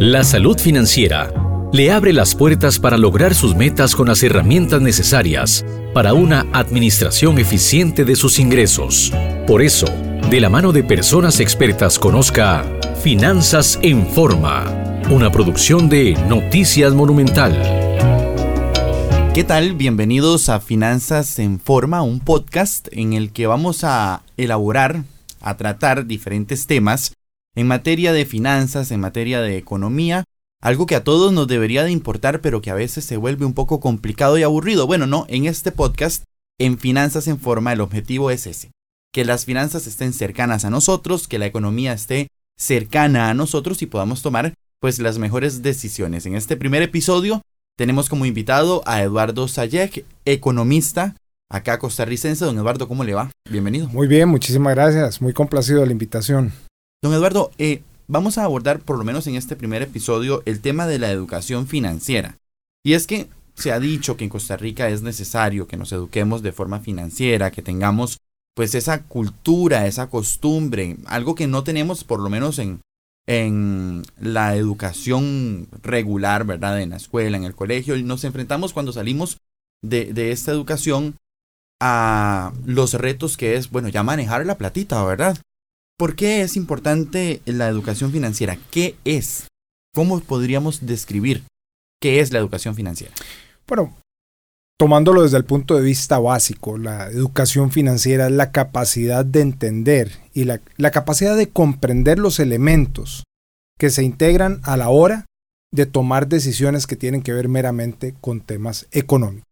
La salud financiera le abre las puertas para lograr sus metas con las herramientas necesarias para una administración eficiente de sus ingresos. Por eso, de la mano de personas expertas conozca Finanzas en Forma, una producción de Noticias Monumental. ¿Qué tal? Bienvenidos a Finanzas en Forma, un podcast en el que vamos a elaborar, a tratar diferentes temas en materia de finanzas, en materia de economía, algo que a todos nos debería de importar, pero que a veces se vuelve un poco complicado y aburrido. Bueno, no, en este podcast, en Finanzas en Forma, el objetivo es ese, que las finanzas estén cercanas a nosotros, que la economía esté cercana a nosotros y podamos tomar pues las mejores decisiones. En este primer episodio tenemos como invitado a Eduardo Sayek, economista, acá costarricense. Don Eduardo, ¿cómo le va? Bienvenido. Muy bien, muchísimas gracias. Muy complacido de la invitación. Don Eduardo, eh, vamos a abordar por lo menos en este primer episodio el tema de la educación financiera. Y es que se ha dicho que en Costa Rica es necesario que nos eduquemos de forma financiera, que tengamos pues esa cultura, esa costumbre, algo que no tenemos por lo menos en, en la educación regular, ¿verdad? En la escuela, en el colegio, y nos enfrentamos cuando salimos de, de esta educación a los retos que es, bueno, ya manejar la platita, ¿verdad? ¿Por qué es importante la educación financiera? ¿Qué es? ¿Cómo podríamos describir qué es la educación financiera? Bueno, tomándolo desde el punto de vista básico, la educación financiera es la capacidad de entender y la, capacidad de comprender los elementos que se integran a la hora de tomar decisiones que tienen que ver meramente con temas económicos.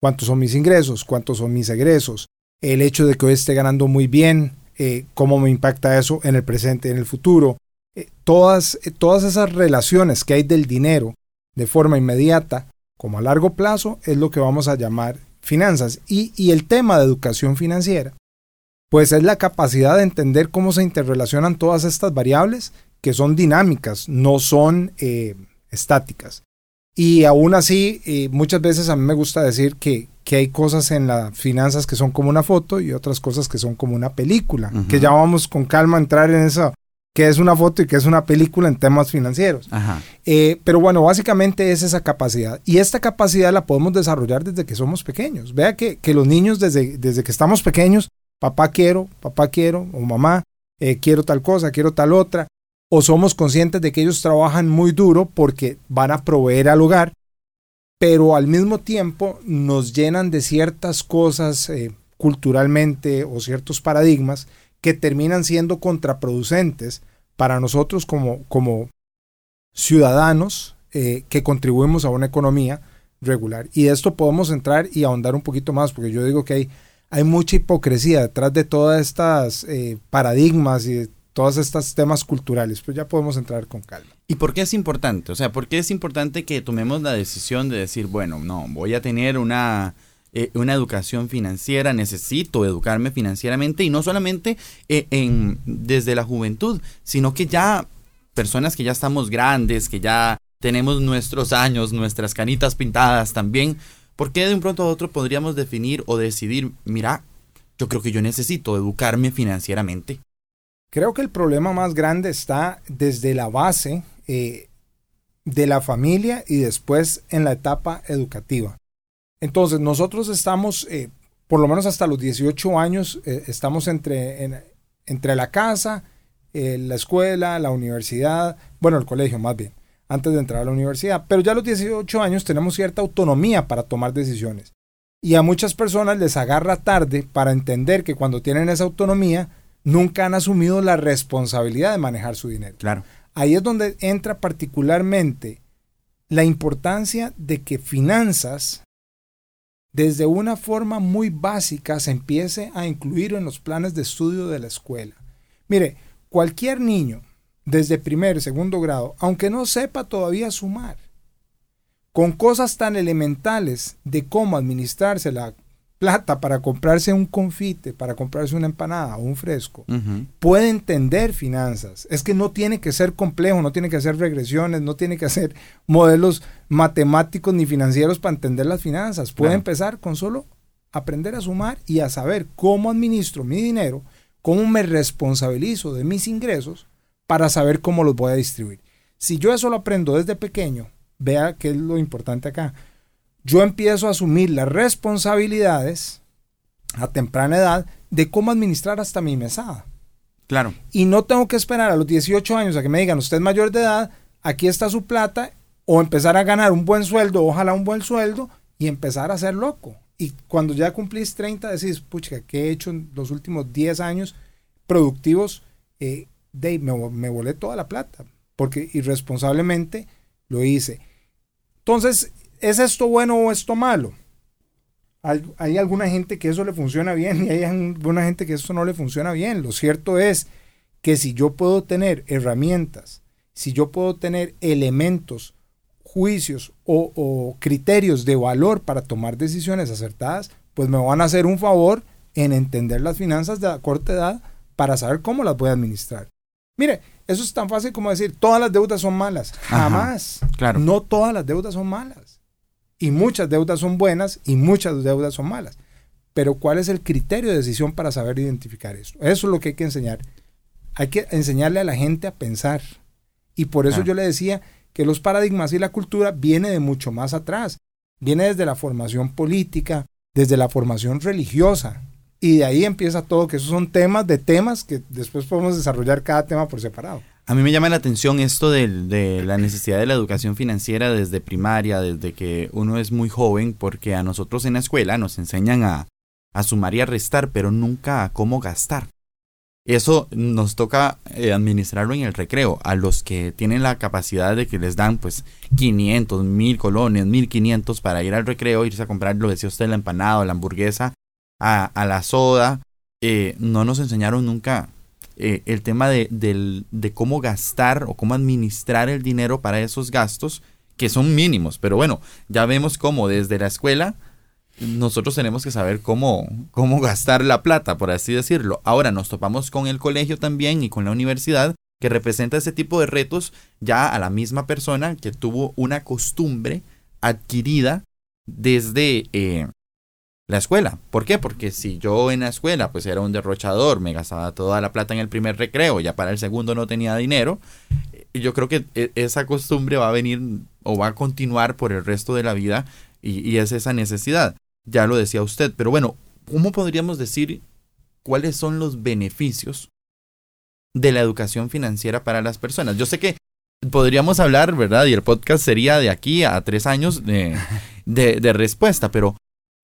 ¿Cuántos son mis ingresos? ¿Cuántos son mis egresos? El hecho de que hoy esté ganando muy bien, eh, cómo me impacta eso en el presente, en el futuro. Eh, todas, eh, todas esas relaciones que hay del dinero de forma inmediata como a largo plazo es lo que vamos a llamar finanzas. Y, y el tema de educación financiera, pues es la capacidad de entender cómo se interrelacionan todas estas variables que son dinámicas, no son estáticas. Y aún así, muchas veces a mí me gusta decir que, que hay cosas en las finanzas que son como una foto y otras cosas que son como una película, que ya vamos con calma a entrar en eso, que es una foto y que es una película en temas financieros. Eh, pero bueno, básicamente es esa capacidad. Y esta capacidad la podemos desarrollar desde que somos pequeños. Vea que, que los niños desde, desde que estamos pequeños, papá quiero, papá quiero, o mamá, eh, quiero tal cosa, quiero tal otra, o somos conscientes de que ellos trabajan muy duro porque van a proveer al hogar pero al mismo tiempo nos llenan de ciertas cosas eh, culturalmente o ciertos paradigmas que terminan siendo contraproducentes para nosotros como, como ciudadanos eh, que contribuimos a una economía regular. Y de esto podemos entrar y ahondar un poquito más, porque yo digo que hay, hay mucha hipocresía detrás de todas estas eh, paradigmas y de todos estos temas culturales, pues ya podemos entrar con calma. ¿Y por qué es importante? O sea, ¿por qué es importante que tomemos la decisión de decir, bueno, no, voy a tener una, eh, una educación financiera, necesito educarme financieramente y no solamente eh, en, desde la juventud, sino que ya personas que ya estamos grandes, que ya tenemos nuestros años, nuestras canitas pintadas también, ¿por qué de un pronto a otro podríamos definir o decidir, mira, yo creo que yo necesito educarme financieramente? Creo que el problema más grande está desde la base eh, de la familia y después en la etapa educativa. Entonces, nosotros estamos, eh, por lo menos hasta los 18 años, eh, estamos entre, entre la casa, la escuela, la universidad, bueno, el colegio más bien, antes de entrar a la universidad. Pero ya a los 18 años tenemos cierta autonomía para tomar decisiones. Y a muchas personas les agarra tarde para entender que cuando tienen esa autonomía, nunca han asumido la responsabilidad de manejar su dinero. Claro. Ahí es donde entra particularmente la importancia de que finanzas, desde una forma muy básica, se empiece a incluir en los planes de estudio de la escuela. Mire, cualquier niño, desde primer y segundo grado, aunque no sepa todavía sumar, con cosas tan elementales de cómo administrarse la plata para comprarse un confite, para comprarse una empanada o un fresco, puede entender finanzas. Es que no tiene que ser complejo, no tiene que hacer regresiones, no tiene que hacer modelos matemáticos ni financieros para entender las finanzas. Puede empezar con solo aprender a sumar y a saber cómo administro mi dinero, cómo me responsabilizo de mis ingresos para saber cómo los voy a distribuir. Si yo eso lo aprendo desde pequeño, vea qué es lo importante acá. Yo empiezo a asumir las responsabilidades a temprana edad de cómo administrar hasta mi mesada. Claro. Y no tengo que esperar a los 18 años a que me digan, usted es mayor de edad, aquí está su plata, o empezar a ganar un buen sueldo, ojalá un buen sueldo, y empezar a ser loco. Y cuando ya cumplís 30, decís, pucha, ¿qué he hecho en los últimos 10 años productivos? Eh, de, me, me volé toda la plata, porque irresponsablemente lo hice. Entonces, ¿es esto bueno o esto malo? hay, alguna gente que eso le funciona bien y hay alguna gente que eso no le funciona bien. Lo cierto es que si yo puedo tener herramientas, si yo puedo tener elementos, juicios o, criterios de valor para tomar decisiones acertadas, pues me van a hacer un favor en entender las finanzas de corta edad para saber cómo las voy a administrar. Mire, eso es tan fácil como decir, todas las deudas son malas. Jamás. claro. No todas las deudas son malas y muchas deudas son buenas y muchas deudas son malas. Pero ¿cuál es el criterio de decisión para saber identificar eso? Eso es lo que hay que enseñar. Hay que enseñarle a la gente a pensar. Y por eso yo le decía que los paradigmas y la cultura viene de mucho más atrás. Viene desde la formación política, desde la formación religiosa. Y de ahí empieza todo, que esos son temas de temas que después podemos desarrollar cada tema por separado. A mí me llama la atención esto de, la necesidad de la educación financiera desde primaria, desde que uno es muy joven, porque a nosotros en la escuela nos enseñan a, sumar y a restar, pero nunca a cómo gastar. Eso nos toca eh, administrarlo en el recreo. A los que tienen la capacidad de que les dan pues 500, 1000 colones, 1500 para ir al recreo, irse a comprar, lo decía usted, la empanada, la hamburguesa, a, la soda, eh, no nos enseñaron nunca eh, el tema de, de, cómo gastar o cómo administrar el dinero para esos gastos que son mínimos. Pero bueno, ya vemos cómo desde la escuela nosotros tenemos que saber cómo, cómo gastar la plata, por así decirlo. Ahora nos topamos con el colegio también y con la universidad que representa ese tipo de retos ya a la misma persona que tuvo una costumbre adquirida desde eh, la escuela. ¿Por qué? Porque si yo en la escuela pues era un derrochador, me gastaba toda la plata en el primer recreo, ya para el segundo no tenía dinero, y yo creo que e, esa costumbre va a venir o va a continuar por el resto de la vida y, es esa necesidad. Ya lo decía usted, pero bueno, ¿cómo podríamos decir cuáles son los beneficios de la educación financiera para las personas? Yo sé que podríamos hablar, ¿verdad? Y el podcast sería de aquí a tres años de, de respuesta, pero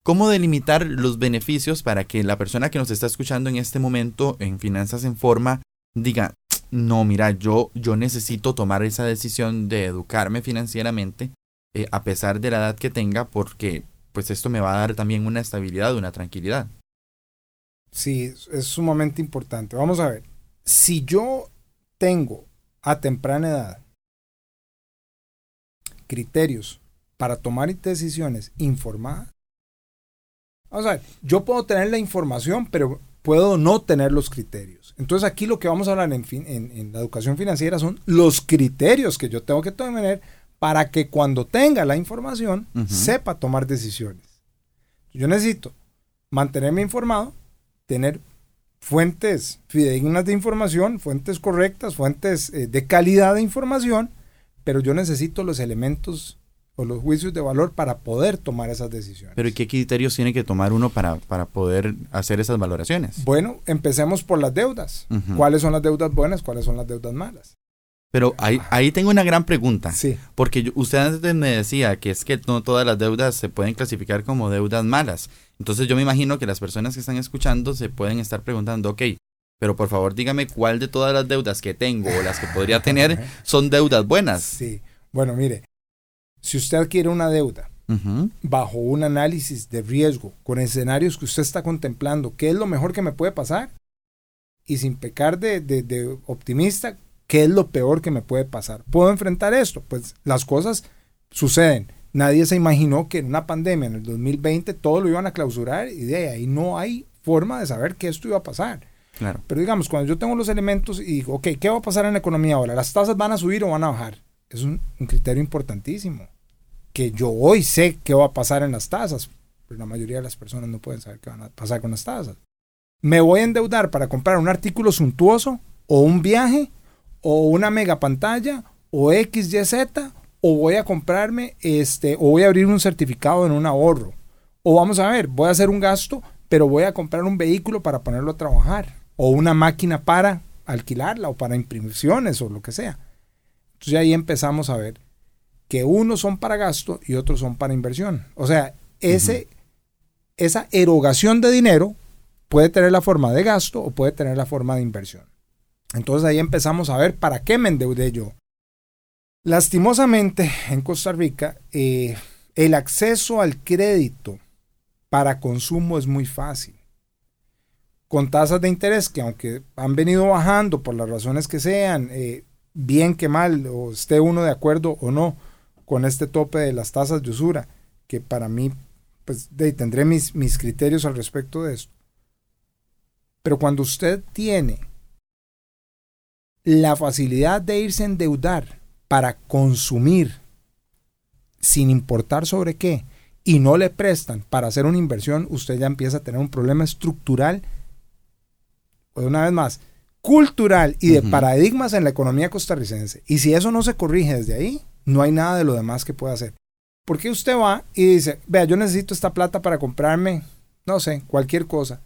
¿Cómo delimitar los beneficios para que la persona que nos está escuchando en este momento en Finanzas en Forma diga, no, mira, yo, yo necesito tomar esa decisión de educarme financieramente eh, a pesar de la edad que tenga porque pues esto me va a dar también una estabilidad, una tranquilidad. Sí, es sumamente importante. Vamos a ver, si yo tengo a temprana edad criterios para tomar decisiones informadas, Vamos a ver, yo puedo tener la información, pero puedo no tener los criterios. Entonces aquí lo que vamos a hablar en, en, la educación financiera son los criterios que yo tengo que tener para que cuando tenga la información sepa tomar decisiones. Yo necesito mantenerme informado, tener fuentes fidedignas de información, fuentes correctas, fuentes eh, de calidad de información, pero yo necesito los elementos o los juicios de valor para poder tomar esas decisiones. Pero ¿y qué criterios tiene que tomar uno para, para poder hacer esas valoraciones? Bueno, empecemos por las deudas. ¿Cuáles son las deudas buenas? ¿Cuáles son las deudas malas? Pero ahí, ahí tengo una gran pregunta. Sí. Porque usted antes me decía que es que no todas las deudas se pueden clasificar como deudas malas. Entonces yo me imagino que las personas que están escuchando se pueden estar preguntando, ok, pero por favor dígame cuál de todas las deudas que tengo o las que podría tener son deudas buenas. Sí. Bueno, mire, si usted adquiere una deuda bajo un análisis de riesgo, con escenarios que usted está contemplando, ¿qué es lo mejor que me puede pasar? Y sin pecar de, de optimista, ¿qué es lo peor que me puede pasar? ¿Puedo enfrentar esto? Pues las cosas suceden. Nadie se imaginó que en una pandemia en el 2020 todo lo iban a clausurar y de ahí no hay forma de saber que esto iba a pasar. Claro. Pero digamos, cuando yo tengo los elementos y digo, ok, ¿qué va a pasar en la economía ahora? ¿Las tasas van a subir o van a bajar? Es un criterio importantísimo que yo hoy sé qué va a pasar en las tasas, pero la mayoría de las personas no pueden saber qué van a pasar con las tasas. ¿Me voy a endeudar para comprar un artículo suntuoso o un viaje o una mega pantalla o X, Y, Z, o voy a comprarme este, o voy a abrir un certificado en un ahorro. O vamos a ver, voy a hacer un gasto, pero voy a comprar un vehículo para ponerlo a trabajar. O una máquina para alquilarla o para impresiones o lo que sea. Entonces ahí empezamos a ver que unos son para gasto y otros son para inversión. O sea, ese, esa erogación de dinero puede tener la forma de gasto o puede tener la forma de inversión. Entonces ahí empezamos a ver para qué me endeudé yo. Lastimosamente, en Costa Rica, eh, el acceso al crédito para consumo es muy fácil. Con tasas de interés que aunque han venido bajando por las razones que sean, eh, bien que mal, o esté uno de acuerdo o no con este tope de las tasas de usura, que para mí, pues tendré mis, mis criterios al respecto de esto. Pero cuando usted tiene la facilidad de irse a endeudar para consumir, sin importar sobre qué, y no le prestan para hacer una inversión, usted ya empieza a tener un problema estructural, o una vez más, cultural y de paradigmas en la economía costarricense. Y si eso no se corrige desde ahí, no hay nada de lo demás que pueda hacer. Porque usted va y dice, vea, yo necesito esta plata para comprarme, no sé, cualquier cosa.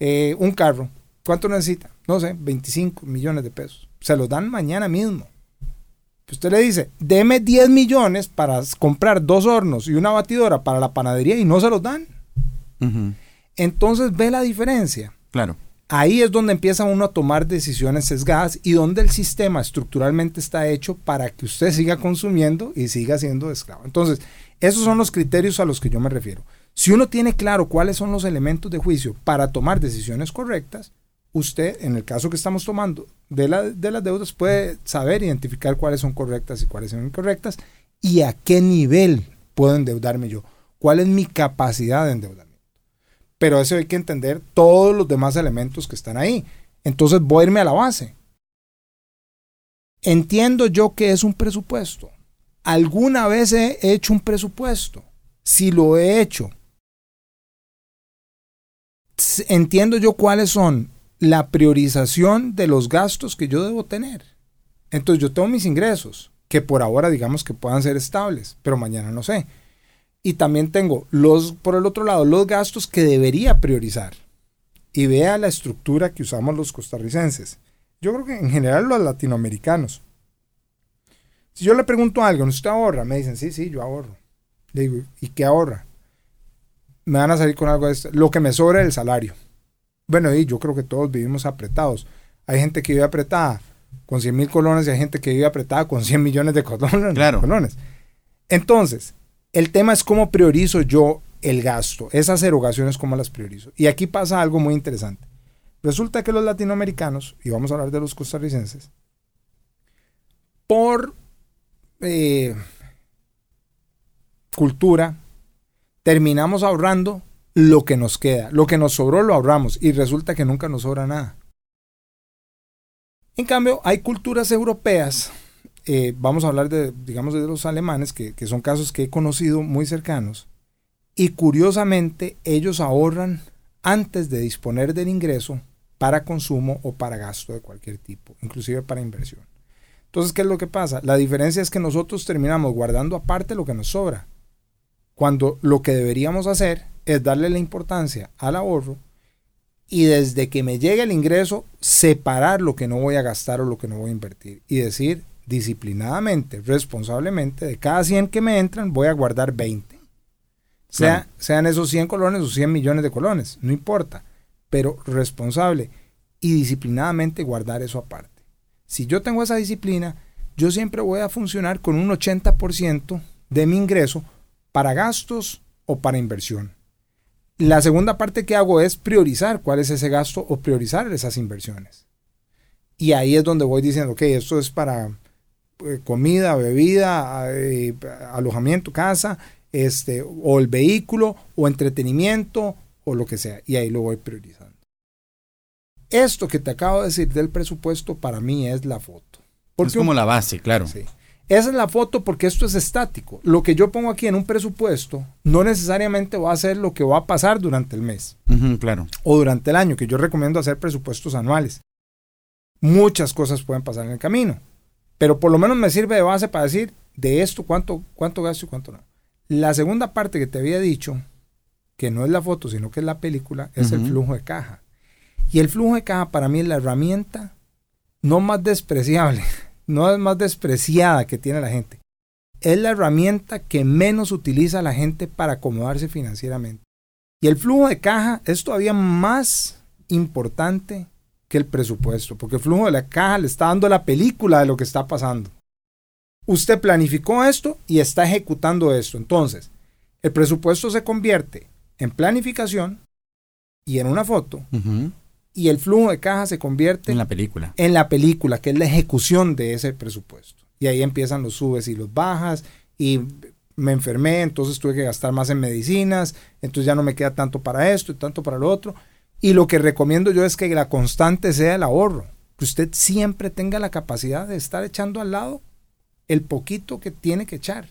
Eh, un carro. ¿Cuánto necesita? No sé, 25 millones de pesos. Se los dan mañana mismo. Usted le dice, deme 10 millones para comprar dos hornos y una batidora para la panadería y no se los dan. Entonces ve la diferencia. Claro. Ahí es donde empieza uno a tomar decisiones sesgadas y donde el sistema estructuralmente está hecho para que usted siga consumiendo y siga siendo esclavo. Entonces, esos son los criterios a los que yo me refiero. Si uno tiene claro cuáles son los elementos de juicio para tomar decisiones correctas, usted, en el caso que estamos tomando de, las deudas, puede saber identificar cuáles son correctas y cuáles son incorrectas y a qué nivel puedo endeudarme yo, cuál es mi capacidad de endeudamiento. Pero eso hay que entender todos los demás elementos que están ahí. Entonces voy a irme a la base. Entiendo yo que es un presupuesto. ¿Alguna vez he hecho un presupuesto? Si lo he hecho, entiendo yo cuáles son la priorización de los gastos que yo debo tener. Entonces yo tengo mis ingresos, que por ahora digamos que puedan ser estables, pero mañana no sé. Y también tengo los, por el otro lado, los gastos que debería priorizar. Y vea la estructura que usamos los costarricenses. Yo creo que en general los latinoamericanos. Si yo le pregunto algo, ¿usted ahorra? Me dicen, sí, sí, yo ahorro. Le digo, ¿y qué ahorra? me van a salir con algo de esto. Lo que me sobra el salario. Bueno, y yo creo que todos vivimos apretados. Hay gente que vive apretada con 100 mil colones y hay gente que vive apretada con 100 millones de colones. Claro. Entonces, el tema es cómo priorizo yo el gasto. Esas erogaciones, cómo las priorizo. Y aquí pasa algo muy interesante. Resulta que los latinoamericanos, y vamos a hablar de los costarricenses, por eh, cultura, terminamos ahorrando lo que nos queda. Lo que nos sobró lo ahorramos y resulta que nunca nos sobra nada. En cambio, hay culturas europeas, eh, vamos a hablar de, digamos, de los alemanes, que, que son casos que he conocido muy cercanos, y curiosamente ellos ahorran antes de disponer del ingreso para consumo o para gasto de cualquier tipo, inclusive para inversión. Entonces, ¿qué es lo que pasa? La diferencia es que nosotros terminamos guardando aparte lo que nos sobra cuando lo que deberíamos hacer es darle la importancia al ahorro y desde que me llegue el ingreso, separar lo que no voy a gastar o lo que no voy a invertir. Y decir disciplinadamente, responsablemente, de cada 100 que me entran, voy a guardar 20. Sea, Sean esos 100 colones o 100 millones de colones, no importa. Pero responsable y disciplinadamente guardar eso aparte. Si yo tengo esa disciplina, yo siempre voy a funcionar con un 80% de mi ingreso para gastos o para inversión. La segunda parte que hago es priorizar cuál es ese gasto o priorizar esas inversiones. Y ahí es donde voy diciendo, ok, esto es para eh, comida, bebida, eh, alojamiento, casa, este, o el vehículo, o entretenimiento, o lo que sea. Y ahí lo voy priorizando. Esto que te acabo de decir del presupuesto para mí es la foto. es como la base, claro. Sí. Esa es la foto porque esto es estático. Lo que yo pongo aquí en un presupuesto no necesariamente va a ser lo que va a pasar durante el mes. claro. O durante el año, que yo recomiendo hacer presupuestos anuales. Muchas cosas pueden pasar en el camino. Pero por lo menos me sirve de base para decir de esto cuánto, cuánto gasto y cuánto no. La segunda parte que te había dicho, que no es la foto, sino que es la película, es el flujo de caja. Y el flujo de caja para mí es la herramienta no más despreciable, no es más despreciada que tiene la gente. Es la herramienta que menos utiliza la gente para acomodarse financieramente. Y el flujo de caja es todavía más importante que el presupuesto, porque el flujo de la caja le está dando la película de lo que está pasando. Usted planificó esto y está ejecutando esto. Entonces, el presupuesto se convierte en planificación y en una foto, y el flujo de caja se convierte en la película. En la película, que es la ejecución de ese presupuesto. Y ahí empiezan los subes y los bajas y me enfermé, entonces tuve que gastar más en medicinas, entonces ya no me queda tanto para esto y tanto para lo otro. Y lo que recomiendo yo es que la constante sea el ahorro, que usted siempre tenga la capacidad de estar echando al lado el poquito que tiene que echar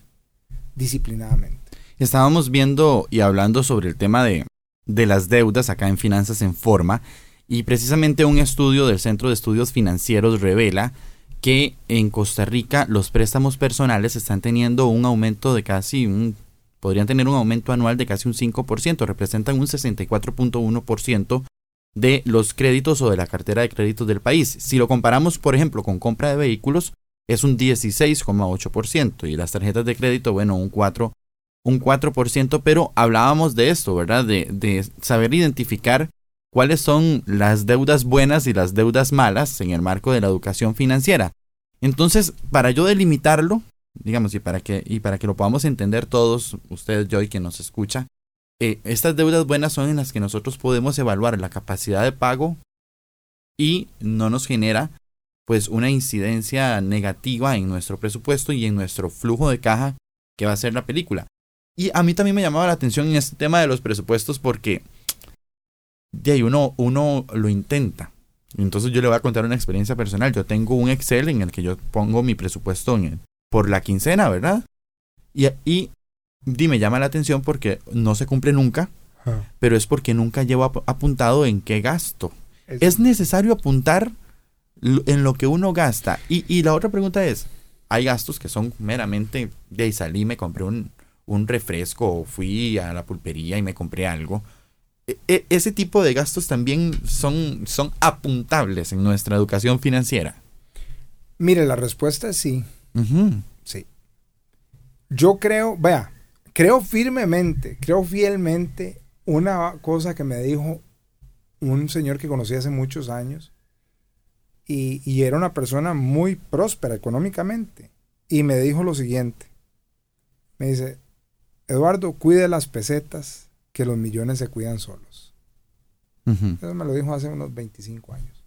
disciplinadamente. Estábamos viendo y hablando sobre el tema de, de las deudas acá en Finanzas en Forma y precisamente un estudio del Centro de Estudios Financieros revela que en Costa Rica los préstamos personales están teniendo un aumento de casi un podrían tener un aumento anual de casi un 5%, representan un 64.1% de los créditos o de la cartera de créditos del país. Si lo comparamos, por ejemplo, con compra de vehículos, es un 16,8% y las tarjetas de crédito, bueno, un 4, un 4%, pero hablábamos de esto, ¿verdad? De, de saber identificar cuáles son las deudas buenas y las deudas malas en el marco de la educación financiera. Entonces, para yo delimitarlo, digamos, y para que, y para que lo podamos entender todos, ustedes, yo y quien nos escucha, eh, estas deudas buenas son en las que nosotros podemos evaluar la capacidad de pago y no nos genera pues una incidencia negativa en nuestro presupuesto y en nuestro flujo de caja que va a ser la película. Y a mí también me llamaba la atención en este tema de los presupuestos porque de ahí uno, uno lo intenta. Entonces yo le voy a contar una experiencia personal. Yo tengo un Excel en el que yo pongo mi presupuesto en por la quincena, ¿verdad? Y, y, me llama la atención porque no se cumple nunca, pero es porque nunca llevo apuntado en qué gasto. Es, necesario apuntar en lo que uno gasta. Y, y, la otra pregunta es, hay gastos que son meramente de ahí salí, me compré un, un refresco o fui a la pulpería y me compré algo e, e, ese tipo de gastos también son, son apuntables en nuestra educación financiera. Mire, la respuesta es sí. Sí. Yo creo, vea, creo firmemente, creo fielmente una cosa que me dijo un señor que conocí hace muchos años y, y era una persona muy próspera económicamente. Y me dijo lo siguiente. Me dice, Eduardo, cuide las pesetas que los millones se cuidan solos. Eso me lo dijo hace unos 25 años.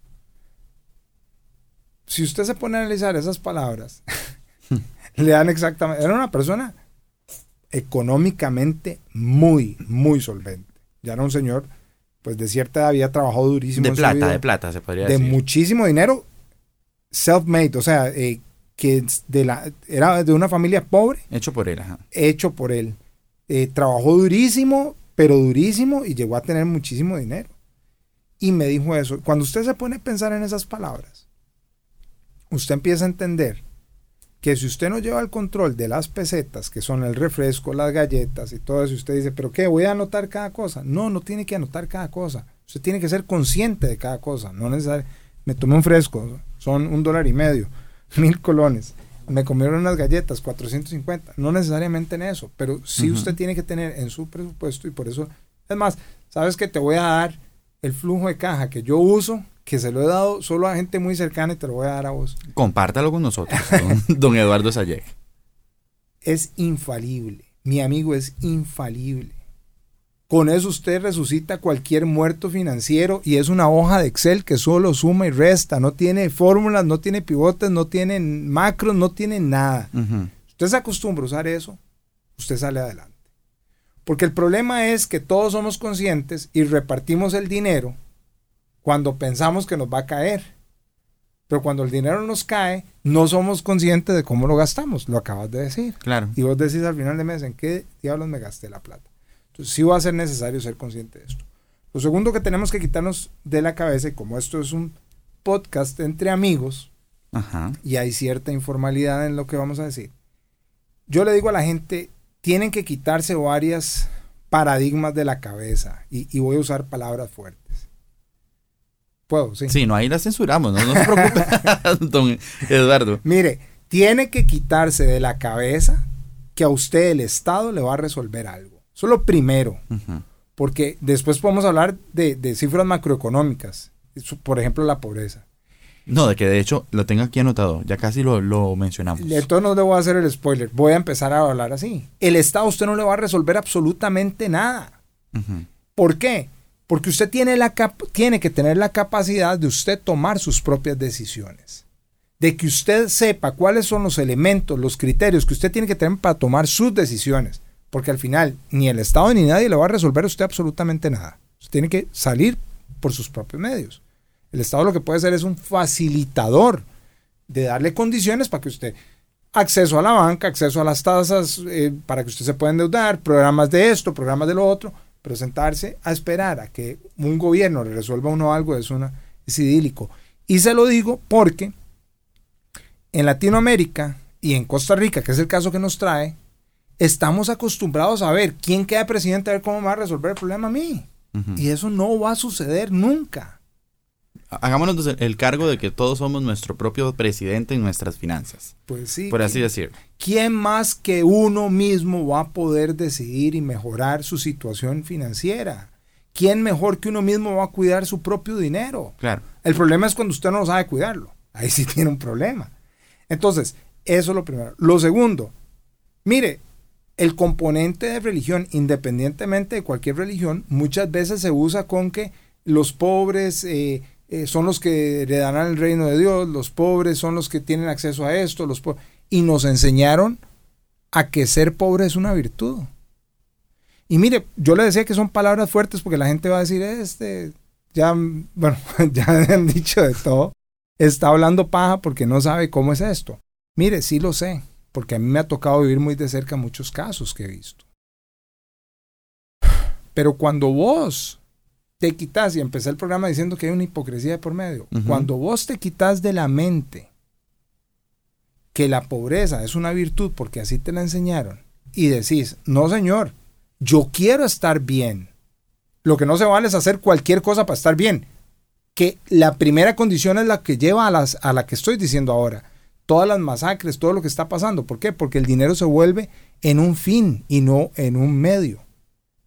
Si usted se pone a analizar esas palabras, le dan exactamente... Era una persona económicamente muy, muy solvente. Ya era un señor, pues de cierta edad había trabajado durísimo. De plata, de plata, se podría decir. De muchísimo dinero, self-made, o sea, eh, que de la, era de una familia pobre. Hecho por él, ajá. Hecho por él. Eh, trabajó durísimo, pero durísimo y llegó a tener muchísimo dinero. Y me dijo eso. Cuando usted se pone a pensar en esas palabras, usted empieza a entender que si usted no lleva el control de las pesetas, que son el refresco, las galletas y todo eso, usted dice, pero ¿qué? ¿Voy a anotar cada cosa? No, no tiene que anotar cada cosa. Usted tiene que ser consciente de cada cosa. No necesariamente, me tomé un fresco, son un dólar y medio, mil colones me comieron unas galletas, 450. No necesariamente en eso, pero sí usted tiene que tener en su presupuesto y por eso, es más, sabes que te voy a dar el flujo de caja que yo uso, que se lo he dado solo a gente muy cercana y te lo voy a dar a vos. Compártalo con nosotros, don, Eduardo Sayek. Es infalible. Mi amigo es infalible. Con eso usted resucita cualquier muerto financiero y es una hoja de Excel que solo suma y resta, no tiene fórmulas, no tiene pivotes, no tiene macros, no tiene nada. Usted se acostumbra a usar eso, usted sale adelante. Porque el problema es que todos somos conscientes y repartimos el dinero cuando pensamos que nos va a caer. Pero cuando el dinero nos cae, no somos conscientes de cómo lo gastamos. Lo acabas de decir. Claro. Y vos decís al final de mes, ¿en qué diablos me gasté la plata? Entonces sí va a ser necesario ser consciente de esto. Lo segundo que tenemos que quitarnos de la cabeza, y como esto es un podcast entre amigos, Ajá. y hay cierta informalidad en lo que vamos a decir. Yo le digo a la gente, tienen que quitarse varias paradigmas de la cabeza y, y voy a usar palabras fuertes. ¿Puedo? Sí. Sí, no, ahí la censuramos, no, no se preocupe, don Eduardo. Mire, tiene que quitarse de la cabeza que a usted el Estado le va a resolver algo. Eso es lo primero, porque después podemos hablar de, de cifras macroeconómicas, por ejemplo la pobreza. No, de que de hecho lo tengo aquí anotado, ya casi lo, lo mencionamos. Entonces no le voy a hacer el spoiler, voy a empezar a hablar así. El Estado usted no le va a resolver absolutamente nada. ¿Por qué? Porque usted tiene, la tiene que tener la capacidad de usted tomar sus propias decisiones. De que usted sepa cuáles son los elementos, los criterios que usted tiene que tener para tomar sus decisiones. Porque al final ni el Estado ni nadie le va a resolver a usted absolutamente nada. Usted tiene que salir por sus propios medios. El Estado lo que puede hacer es un facilitador de darle condiciones para que usted acceso a la banca, acceso a las tasas eh, para que usted se pueda endeudar, programas de esto, programas de lo otro, pero sentarse a esperar a que un gobierno le resuelva uno algo es, una, es idílico. Y se lo digo porque en Latinoamérica y en Costa Rica, que es el caso que nos trae, estamos acostumbrados a ver quién queda presidente, a ver cómo va a resolver el problema a mí. Y eso no va a suceder nunca. Hagámonos entonces el cargo de que todos somos nuestro propio presidente en nuestras finanzas, Pues sí. por así ¿quién- decirlo. ¿Quién más que uno mismo va a poder decidir y mejorar su situación financiera? ¿Quién mejor que uno mismo va a cuidar su propio dinero? Claro. El problema es cuando usted no sabe cuidarlo. Ahí sí tiene un problema. Entonces, eso es lo primero. Lo segundo, mire, el componente de religión, independientemente de cualquier religión, muchas veces se usa con que los pobres eh, eh, son los que heredarán el reino de Dios, los pobres son los que tienen acceso a esto, los po- y nos enseñaron a que ser pobre es una virtud. Y mire, yo le decía que son palabras fuertes porque la gente va a decir, este, ya, bueno, ya han dicho de todo, está hablando paja porque no sabe cómo es esto. Mire, sí lo sé, porque a mí me ha tocado vivir muy de cerca muchos casos que he visto. Pero cuando vos te quitas, y empecé el programa diciendo que hay una hipocresía de por medio, cuando vos te quitas de la mente que la pobreza es una virtud porque así te la enseñaron, y decís, no señor, yo quiero estar bien. Lo que no se vale es hacer cualquier cosa para estar bien. Que la primera condición es la que lleva a, las, a la que estoy diciendo ahora. Todas las masacres, todo lo que está pasando. ¿Por qué? Porque el dinero se vuelve en un fin y no en un medio.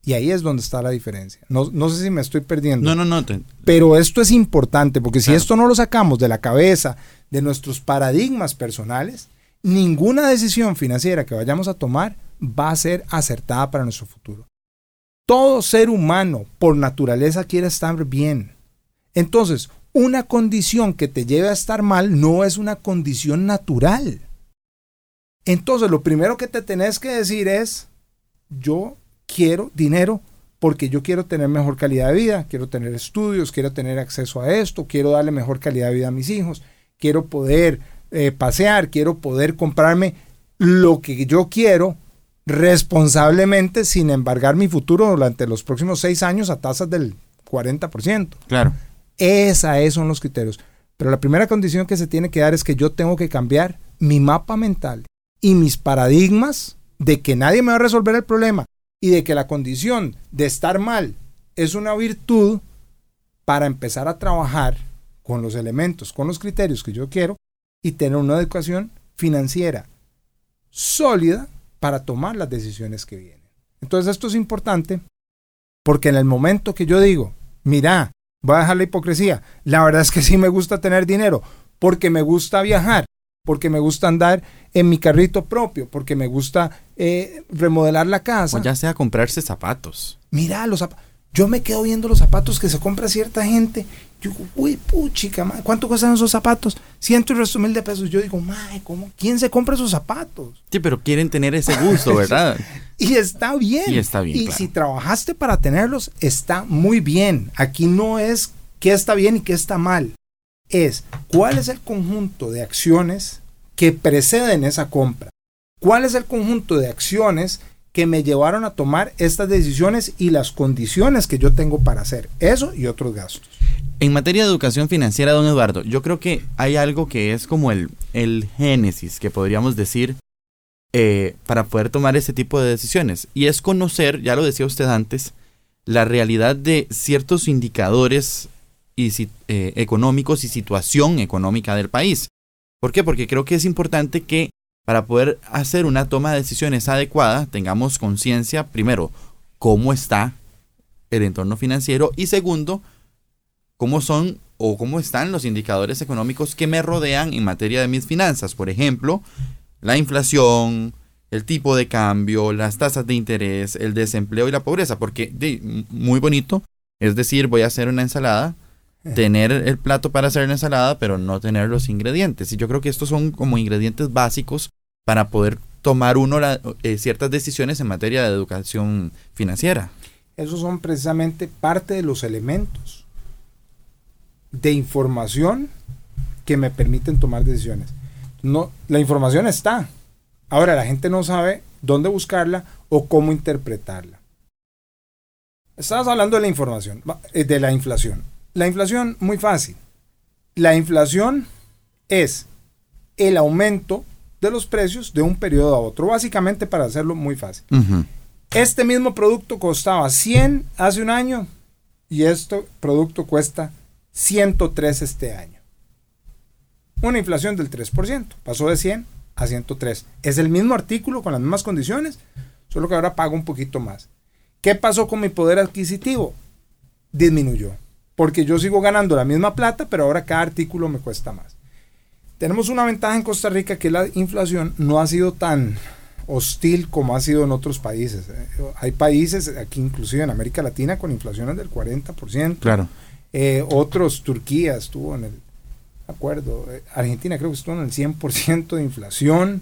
Y ahí es donde está la diferencia. No, no sé si me estoy perdiendo. No, no, no. te- Pero esto es importante porque si Claro. esto no lo sacamos de la cabeza, de nuestros paradigmas personales, ninguna decisión financiera que vayamos a tomar va a ser acertada para nuestro futuro. Todo ser humano por naturaleza quiere estar bien. Entonces, una condición que te lleve a estar mal no es una condición natural. Entonces, lo primero que te tenés que decir es, yo quiero dinero porque yo quiero tener mejor calidad de vida, quiero tener estudios, quiero tener acceso a esto, quiero darle mejor calidad de vida a mis hijos, quiero poder eh, pasear, quiero poder comprarme lo que yo quiero responsablemente sin embargar mi futuro durante los próximos seis años a tasas del 40%. Claro. Esa esos son los criterios. Pero la primera condición que se tiene que dar es que yo tengo que cambiar mi mapa mental y mis paradigmas de que nadie me va a resolver el problema y de que la condición de estar mal es una virtud para empezar a trabajar con los elementos, con los criterios que yo quiero y tener una educación financiera sólida para tomar las decisiones que vienen. Entonces esto es importante porque en el momento que yo digo, mira, voy a dejar la hipocresía, la verdad es que sí me gusta tener dinero porque me gusta viajar, porque me gusta andar en mi carrito propio, porque me gusta eh, remodelar la casa. O ya sea comprarse zapatos. Mira los zapatos. Yo me quedo viendo los zapatos que se compra cierta gente. Yo digo, uy, puchica, ¿cuánto cuestan esos zapatos? Ciento y resto mil de pesos. Yo digo, mae, ¿cómo? ¿Quién se compra esos zapatos? Sí, pero quieren tener ese gusto, ¿verdad? Y está bien. Y está bien, Y claro. si trabajaste para tenerlos, está muy bien. Aquí no es qué está bien y qué está mal. Es cuál es el conjunto de acciones que preceden esa compra. ¿Cuál es el conjunto de acciones que me llevaron a tomar estas decisiones y las condiciones que yo tengo para hacer eso y otros gastos? En materia de educación financiera, don Eduardo, yo creo que hay algo que es como el, el génesis, que podríamos decir, eh, para poder tomar ese tipo de decisiones. Y es conocer, ya lo decía usted antes, la realidad de ciertos indicadores y, eh, económicos y situación económica del país. ¿Por qué? Porque creo que es importante que para poder hacer una toma de decisiones adecuada tengamos conciencia, primero, cómo está el entorno financiero y segundo, cómo son o cómo están los indicadores económicos que me rodean en materia de mis finanzas. Por ejemplo, la inflación, el tipo de cambio, las tasas de interés, el desempleo y la pobreza. Porque, muy bonito, es decir, voy a hacer una ensalada, tener el plato para hacer la ensalada, pero no tener los ingredientes. Y yo creo que estos son como ingredientes básicos para poder tomar uno eh, ciertas decisiones en materia de educación financiera. Esos son precisamente parte de los elementos de información que me permiten tomar decisiones. No, la información está. Ahora la gente no sabe dónde buscarla o cómo interpretarla. Estabas hablando de la información, eh, de la inflación. La inflación, muy fácil. La inflación es el aumento de los precios de un periodo a otro, básicamente para hacerlo muy fácil. Este mismo producto costaba 100 hace un año y este producto cuesta 103 este año. Una inflación del 3%, pasó de 100 a 103. Es el mismo artículo con las mismas condiciones, solo que ahora pago un poquito más. ¿Qué pasó con mi poder adquisitivo? Disminuyó, porque yo sigo ganando la misma plata, pero ahora cada artículo me cuesta más. Tenemos una ventaja en Costa Rica que la inflación no ha sido tan hostil como ha sido en otros países. Hay países, aquí inclusive en América Latina, con inflaciones del 40%. Claro. Eh, otros, Turquía estuvo en el, acuerdo, eh, Argentina creo que estuvo en el 100% de inflación.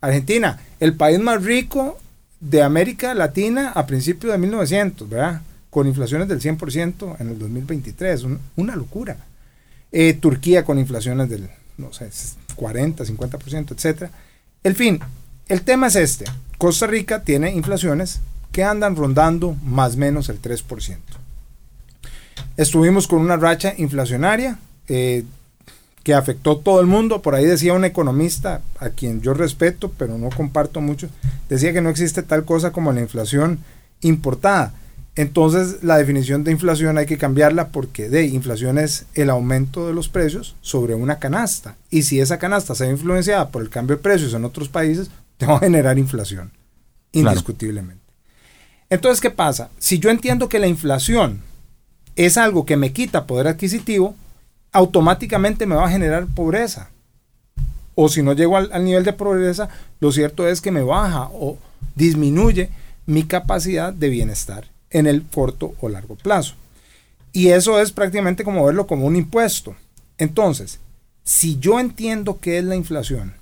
Argentina, el país más rico de América Latina a principios de 1900, ¿verdad? Con inflaciones del 100% en el 2023, una locura. Eh, Turquía con inflaciones del, no sé, 40, 50%, etc. El fin, el tema es este. Costa Rica tiene inflaciones que andan rondando más o menos el 3%. Estuvimos con una racha inflacionaria eh, que afectó todo el mundo. Por ahí decía un economista, a quien yo respeto, pero no comparto mucho, decía que no existe tal cosa como la inflación importada. Entonces la definición de inflación hay que cambiarla porque de inflación es el aumento de los precios sobre una canasta. Y si esa canasta se ve influenciada por el cambio de precios en otros países, te va a generar inflación, indiscutiblemente. Entonces, ¿qué pasa? Si yo entiendo que la inflación es algo que me quita poder adquisitivo, automáticamente me va a generar pobreza. O si no llego al, nivel de pobreza, lo cierto es que me baja o disminuye mi capacidad de bienestar en el corto o largo plazo. Y eso es prácticamente como verlo como un impuesto. Entonces, si yo entiendo qué es la inflación,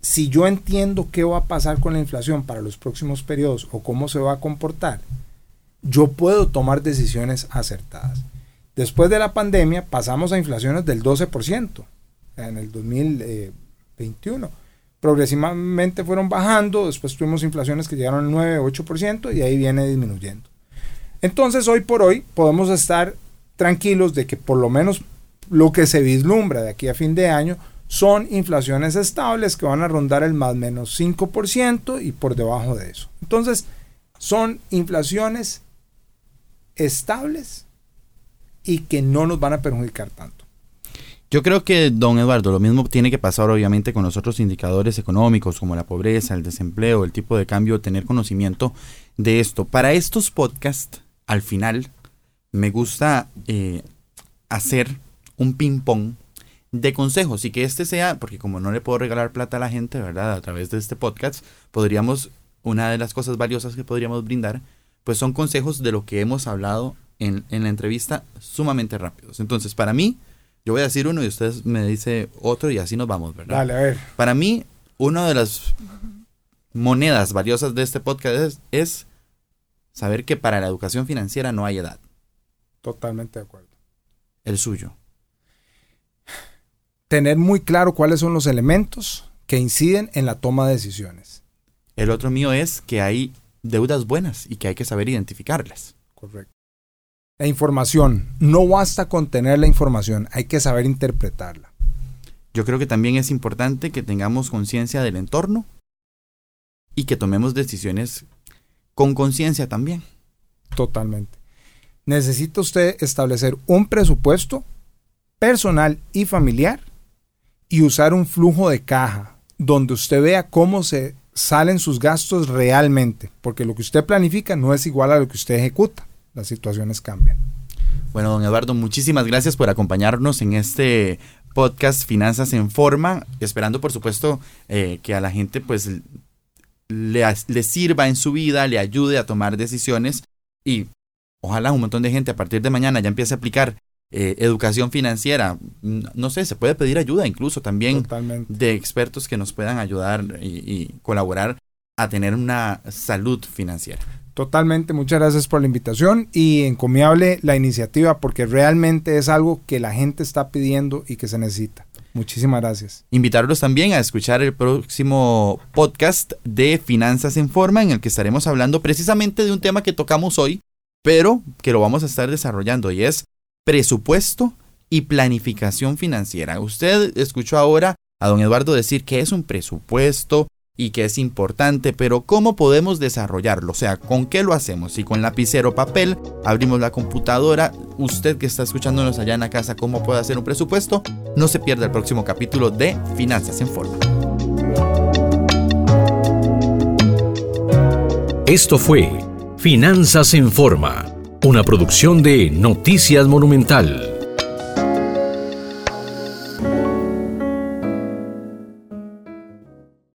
si yo entiendo qué va a pasar con la inflación para los próximos periodos o cómo se va a comportar, yo puedo tomar decisiones acertadas. Después de la pandemia pasamos a inflaciones del 12% en el 2021. Progresivamente fueron bajando, después tuvimos inflaciones que llegaron al 9, 8% y ahí viene disminuyendo. Entonces hoy por hoy podemos estar tranquilos de que por lo menos lo que se vislumbra de aquí a fin de año son inflaciones estables que van a rondar el más menos 5% y por debajo de eso. Entonces, son inflaciones estables y que no nos van a perjudicar tanto. Yo creo que, don Eduardo, lo mismo tiene que pasar obviamente con los otros indicadores económicos como la pobreza, el desempleo, el tipo de cambio, tener conocimiento de esto. Para estos podcasts, al final, me gusta eh, hacer un ping-pong de consejos y que este sea, porque como no le puedo regalar plata a la gente, ¿verdad? A través de este podcast, podríamos, una de las cosas valiosas que podríamos brindar pues son consejos de lo que hemos hablado en, la entrevista sumamente rápidos. Entonces, para mí, yo voy a decir uno y ustedes me dice otro y así nos vamos, ¿verdad? Dale, a ver. Para mí, una de las monedas valiosas de este podcast es, saber que para la educación financiera no hay edad. Totalmente de acuerdo. El suyo. Tener muy claro cuáles son los elementos que inciden en la toma de decisiones. El otro mío es que hay deudas buenas y que hay que saber identificarlas. Correcto. La información, no basta con tener la información, hay que saber interpretarla. Yo creo que también es importante que tengamos conciencia del entorno y que tomemos decisiones con conciencia también. Totalmente. Necesita usted establecer un presupuesto personal y familiar y usar un flujo de caja donde usted vea cómo se salen sus gastos realmente, porque lo que usted planifica no es igual a lo que usted ejecuta. Las situaciones cambian. Bueno, don Eduardo, muchísimas gracias por acompañarnos en este podcast Finanzas en Forma, esperando por supuesto eh, que a la gente pues le, le sirva en su vida, le ayude a tomar decisiones y ojalá un montón de gente a partir de mañana ya empiece a aplicar eh, educación financiera. No sé, se puede pedir ayuda incluso también de expertos que nos puedan ayudar y, colaborar a tener una salud financiera. Totalmente, muchas gracias por la invitación y encomiable la iniciativa porque realmente es algo que la gente está pidiendo y que se necesita. Muchísimas gracias. Invitarlos también a escuchar el próximo podcast de Finanzas en Forma en el que estaremos hablando precisamente de un tema que tocamos hoy, pero que lo vamos a estar desarrollando y es presupuesto y planificación financiera. Usted escuchó ahora a don Eduardo decir que es un presupuesto y que es importante, pero ¿cómo podemos desarrollarlo? O sea, ¿con qué lo hacemos? Si con lapicero papel, abrimos la computadora, usted que está escuchándonos allá en la casa, ¿cómo puede hacer un presupuesto? No se pierda el próximo capítulo de Finanzas en Forma. Esto fue Finanzas en Forma una producción de Noticias Monumental.